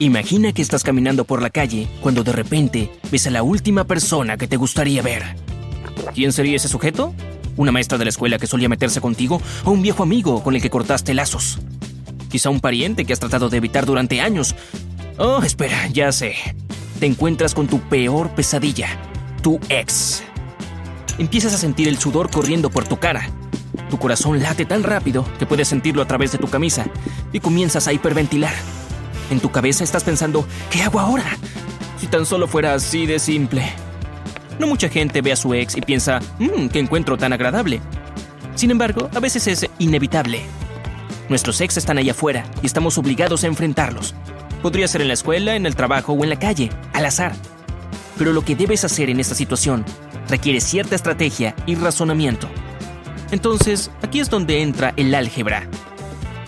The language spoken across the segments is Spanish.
Imagina que estás caminando por la calle cuando de repente ves a la última persona que te gustaría ver. ¿Quién sería ese sujeto? ¿Una maestra de la escuela que solía meterse contigo o un viejo amigo con el que cortaste lazos? Quizá un pariente que has tratado de evitar durante años. Oh, espera, ya sé. Te encuentras con tu peor pesadilla, tu ex. Empiezas a sentir el sudor corriendo por tu cara. Tu corazón late tan rápido que puedes sentirlo a través de tu camisa y comienzas a hiperventilar. En tu cabeza estás pensando, ¿qué hago ahora? Si tan solo fuera así de simple. No mucha gente ve a su ex y piensa, mmm, qué encuentro tan agradable. Sin embargo, a veces es inevitable. Nuestros ex están ahí afuera y estamos obligados a enfrentarlos. Podría ser en la escuela, en el trabajo o en la calle, al azar. Pero lo que debes hacer en esta situación requiere cierta estrategia y razonamiento. Entonces, aquí es donde entra el álgebra.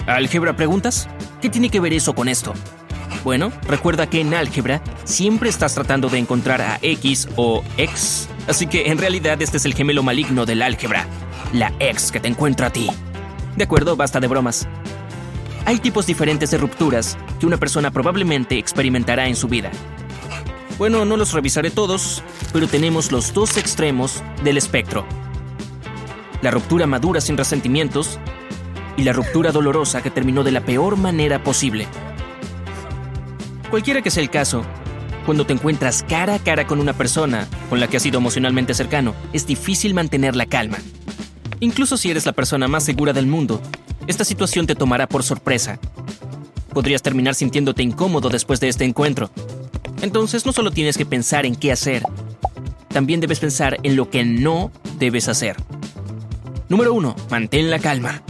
¿Álgebra preguntas? ¿Qué tiene que ver eso con esto? Bueno, recuerda que en álgebra siempre estás tratando de encontrar a x o x, así que en realidad este es el gemelo maligno del álgebra, la x que te encuentra a ti. De acuerdo, basta de bromas. Hay tipos diferentes de rupturas que una persona probablemente experimentará en su vida. Bueno, no los revisaré todos, pero tenemos los dos extremos del espectro. La ruptura madura sin resentimientos y la ruptura dolorosa que terminó de la peor manera posible. Cualquiera que sea el caso, cuando te encuentras cara a cara con una persona con la que has sido emocionalmente cercano, es difícil mantener la calma. Incluso si eres la persona más segura del mundo, esta situación te tomará por sorpresa. Podrías terminar sintiéndote incómodo después de este encuentro. Entonces no solo tienes que pensar en qué hacer, también debes pensar en lo que no debes hacer. Número 1. Mantén la calma.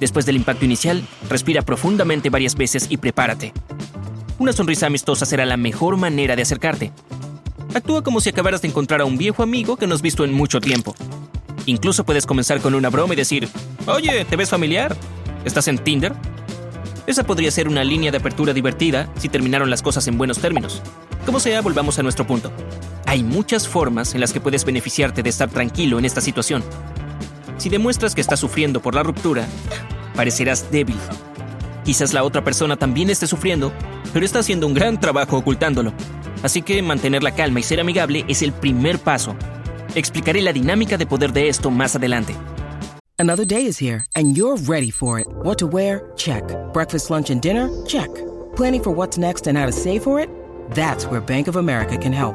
Después del impacto inicial, respira profundamente varias veces y prepárate. Una sonrisa amistosa será la mejor manera de acercarte. Actúa como si acabaras de encontrar a un viejo amigo que no has visto en mucho tiempo. Incluso puedes comenzar con una broma y decir, Oye, ¿te ves familiar? ¿Estás en Tinder? Esa podría ser una línea de apertura divertida si terminaron las cosas en buenos términos. Como sea, volvamos a nuestro punto. Hay muchas formas en las que puedes beneficiarte de estar tranquilo en esta situación. Si demuestras que estás sufriendo por la ruptura, parecerás débil. Quizás la otra persona también esté sufriendo, pero está haciendo un gran trabajo ocultándolo. Así que mantener la calma y ser amigable es el primer paso. Explicaré la dinámica de poder de esto más adelante. Another day is here and you're ready for it. What to wear? Check. Breakfast, lunch and dinner? Check. Planning for what's next and how to save for it? That's where Bank of America can help.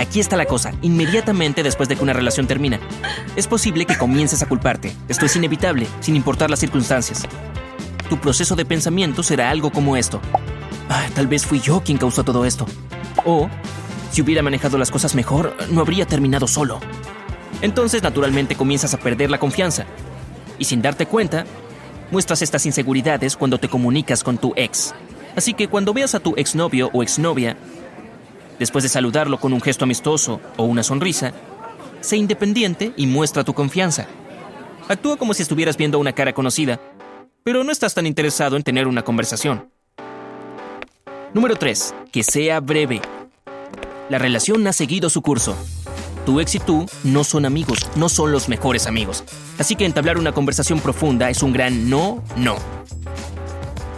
Aquí está la cosa, inmediatamente después de que una relación termina. Es posible que comiences a culparte. Esto es inevitable, sin importar las circunstancias. Tu proceso de pensamiento será algo como esto. Ah, tal vez fui yo quien causó todo esto. O, si hubiera manejado las cosas mejor, no habría terminado solo. Entonces, naturalmente, comienzas a perder la confianza. Y sin darte cuenta, muestras estas inseguridades cuando te comunicas con tu ex. Así que cuando veas a tu exnovio o exnovia, Después de saludarlo con un gesto amistoso o una sonrisa, sé independiente y muestra tu confianza. Actúa como si estuvieras viendo una cara conocida, pero no estás tan interesado en tener una conversación. Número 3. Que sea breve. La relación ha seguido su curso. Tu ex y tú no son amigos, no son los mejores amigos. Así que entablar una conversación profunda es un gran no, no.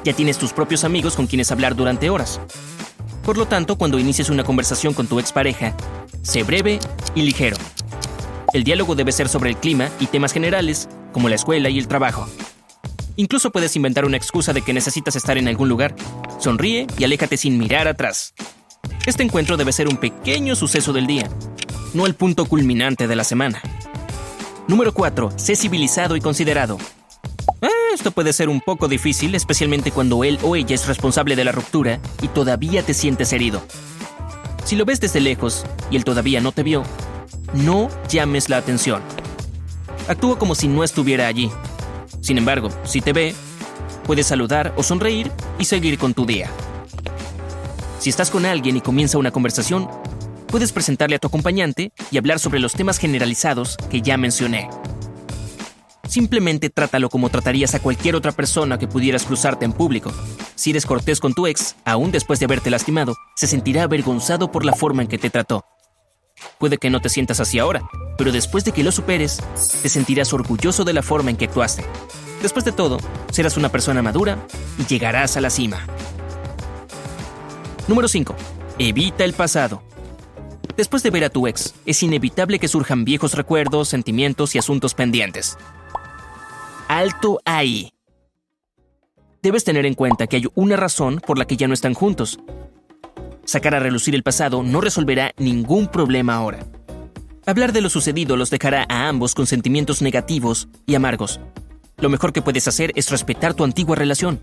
Ya tienes tus propios amigos con quienes hablar durante horas. Por lo tanto, cuando inicies una conversación con tu expareja, sé breve y ligero. El diálogo debe ser sobre el clima y temas generales, como la escuela y el trabajo. Incluso puedes inventar una excusa de que necesitas estar en algún lugar. Sonríe y aléjate sin mirar atrás. Este encuentro debe ser un pequeño suceso del día, no el punto culminante de la semana. Número 4. Sé civilizado y considerado. Esto puede ser un poco difícil, especialmente cuando él o ella es responsable de la ruptura y todavía te sientes herido. Si lo ves desde lejos y él todavía no te vio, no llames la atención. Actúa como si no estuviera allí. Sin embargo, si te ve, puedes saludar o sonreír y seguir con tu día. Si estás con alguien y comienza una conversación, puedes presentarle a tu acompañante y hablar sobre los temas generalizados que ya mencioné. Simplemente trátalo como tratarías a cualquier otra persona que pudieras cruzarte en público. Si eres cortés con tu ex, aún después de haberte lastimado, se sentirá avergonzado por la forma en que te trató. Puede que no te sientas así ahora, pero después de que lo superes, te sentirás orgulloso de la forma en que actuaste. Después de todo, serás una persona madura y llegarás a la cima. Número 5. Evita el pasado. Después de ver a tu ex, es inevitable que surjan viejos recuerdos, sentimientos y asuntos pendientes. Alto ahí. Debes tener en cuenta que hay una razón por la que ya no están juntos, Sacar a relucir el pasado no resolverá ningún problema ahora. Hablar de lo sucedido los dejará a ambos con sentimientos negativos y amargos. Lo mejor que puedes hacer es respetar tu antigua relación,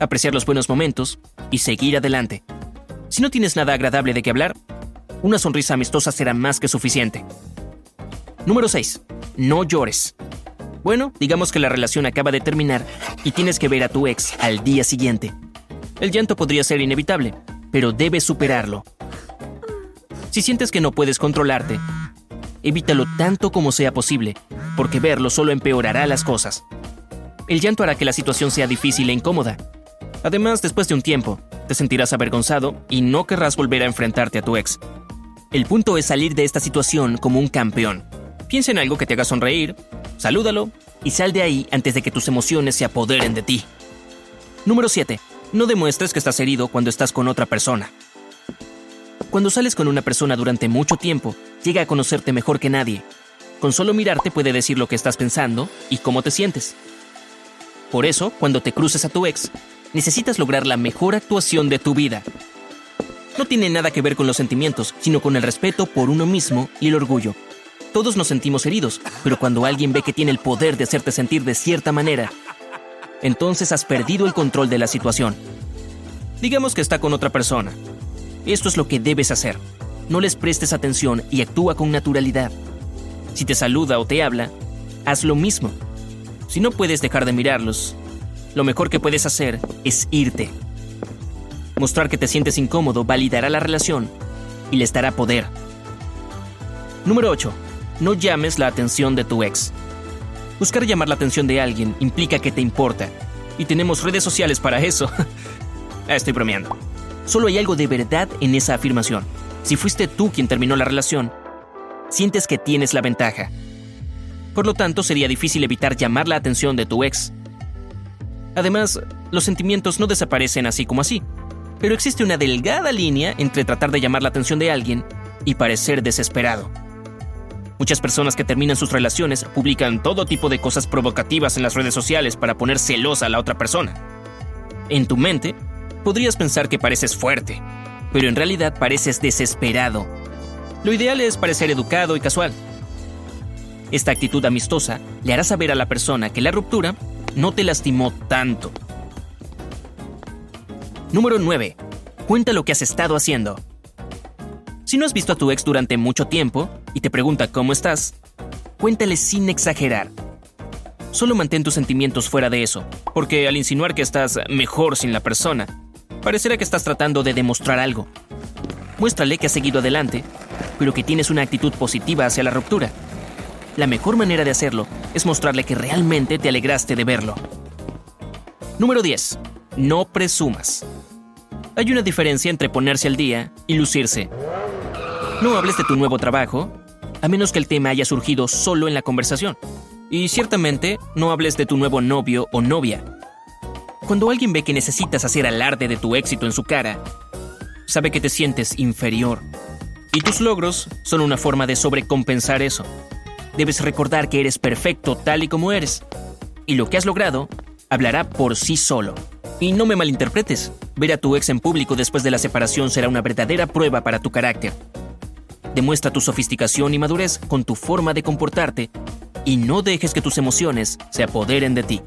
apreciar los buenos momentos y seguir adelante. Si no tienes nada agradable de qué hablar, una sonrisa amistosa será más que suficiente. Número 6. No llores. Bueno, digamos que la relación acaba de terminar y tienes que ver a tu ex al día siguiente. El llanto podría ser inevitable, pero debes superarlo. Si sientes que no puedes controlarte, evítalo tanto como sea posible, porque verlo solo empeorará las cosas. El llanto hará que la situación sea difícil e incómoda. Además, después de un tiempo, te sentirás avergonzado y no querrás volver a enfrentarte a tu ex. El punto es salir de esta situación como un campeón. Piensa en algo que te haga sonreír, salúdalo y sal de ahí antes de que tus emociones se apoderen de ti. Número 7. No demuestres que estás herido cuando estás con otra persona. Cuando sales con una persona durante mucho tiempo, llega a conocerte mejor que nadie. Con solo mirarte puede decir lo que estás pensando y cómo te sientes. Por eso, cuando te cruces a tu ex, necesitas lograr la mejor actuación de tu vida. No tiene nada que ver con los sentimientos, sino con el respeto por uno mismo y el orgullo. Todos nos sentimos heridos, pero cuando alguien ve que tiene el poder de hacerte sentir de cierta manera, entonces has perdido el control de la situación. Digamos que está con otra persona. Esto es lo que debes hacer. No les prestes atención y actúa con naturalidad. Si te saluda o te habla, haz lo mismo. Si no puedes dejar de mirarlos, lo mejor que puedes hacer es irte. Mostrar que te sientes incómodo validará la relación y les dará poder. Número 8. No llames la atención de tu ex. Buscar llamar la atención de alguien implica que te importa. Y tenemos redes sociales para eso. Ah, estoy bromeando. Solo hay algo de verdad en esa afirmación. Si fuiste tú quien terminó la relación, sientes que tienes la ventaja. Por lo tanto, sería difícil evitar llamar la atención de tu ex. Además, los sentimientos no desaparecen así como así, pero existe una delgada línea entre tratar de llamar la atención de alguien y parecer desesperado. Muchas personas que terminan sus relaciones publican todo tipo de cosas provocativas en las redes sociales para poner celosa a la otra persona. En tu mente, podrías pensar que pareces fuerte, pero en realidad pareces desesperado. Lo ideal es parecer educado y casual. Esta actitud amistosa le hará saber a la persona que la ruptura no te lastimó tanto. Número 9. Cuenta lo que has estado haciendo. Si no has visto a tu ex durante mucho tiempo y te pregunta cómo estás, cuéntale sin exagerar. Solo mantén tus sentimientos fuera de eso, porque al insinuar que estás mejor sin la persona, parecerá que estás tratando de demostrar algo. Muéstrale que has seguido adelante, pero que tienes una actitud positiva hacia la ruptura. La mejor manera de hacerlo es mostrarle que realmente te alegraste de verlo. Número 10. No presumas. Hay una diferencia entre ponerse al día y lucirse. No hables de tu nuevo trabajo, a menos que el tema haya surgido solo en la conversación. Y ciertamente, no hables de tu nuevo novio o novia. Cuando alguien ve que necesitas hacer alarde de tu éxito en su cara, sabe que te sientes inferior. Y tus logros son una forma de sobrecompensar eso. Debes recordar que eres perfecto tal y como eres. Y lo que has logrado hablará por sí solo. Y no me malinterpretes, ver a tu ex en público después de la separación será una verdadera prueba para tu carácter. Demuestra tu sofisticación y madurez con tu forma de comportarte y no dejes que tus emociones se apoderen de ti.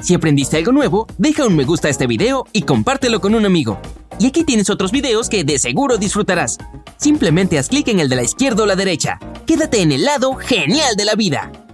Si aprendiste algo nuevo, deja un me gusta a este video y compártelo con un amigo. Y aquí tienes otros videos que de seguro disfrutarás. Simplemente haz clic en el de la izquierda o la derecha. Quédate en el lado genial de la vida.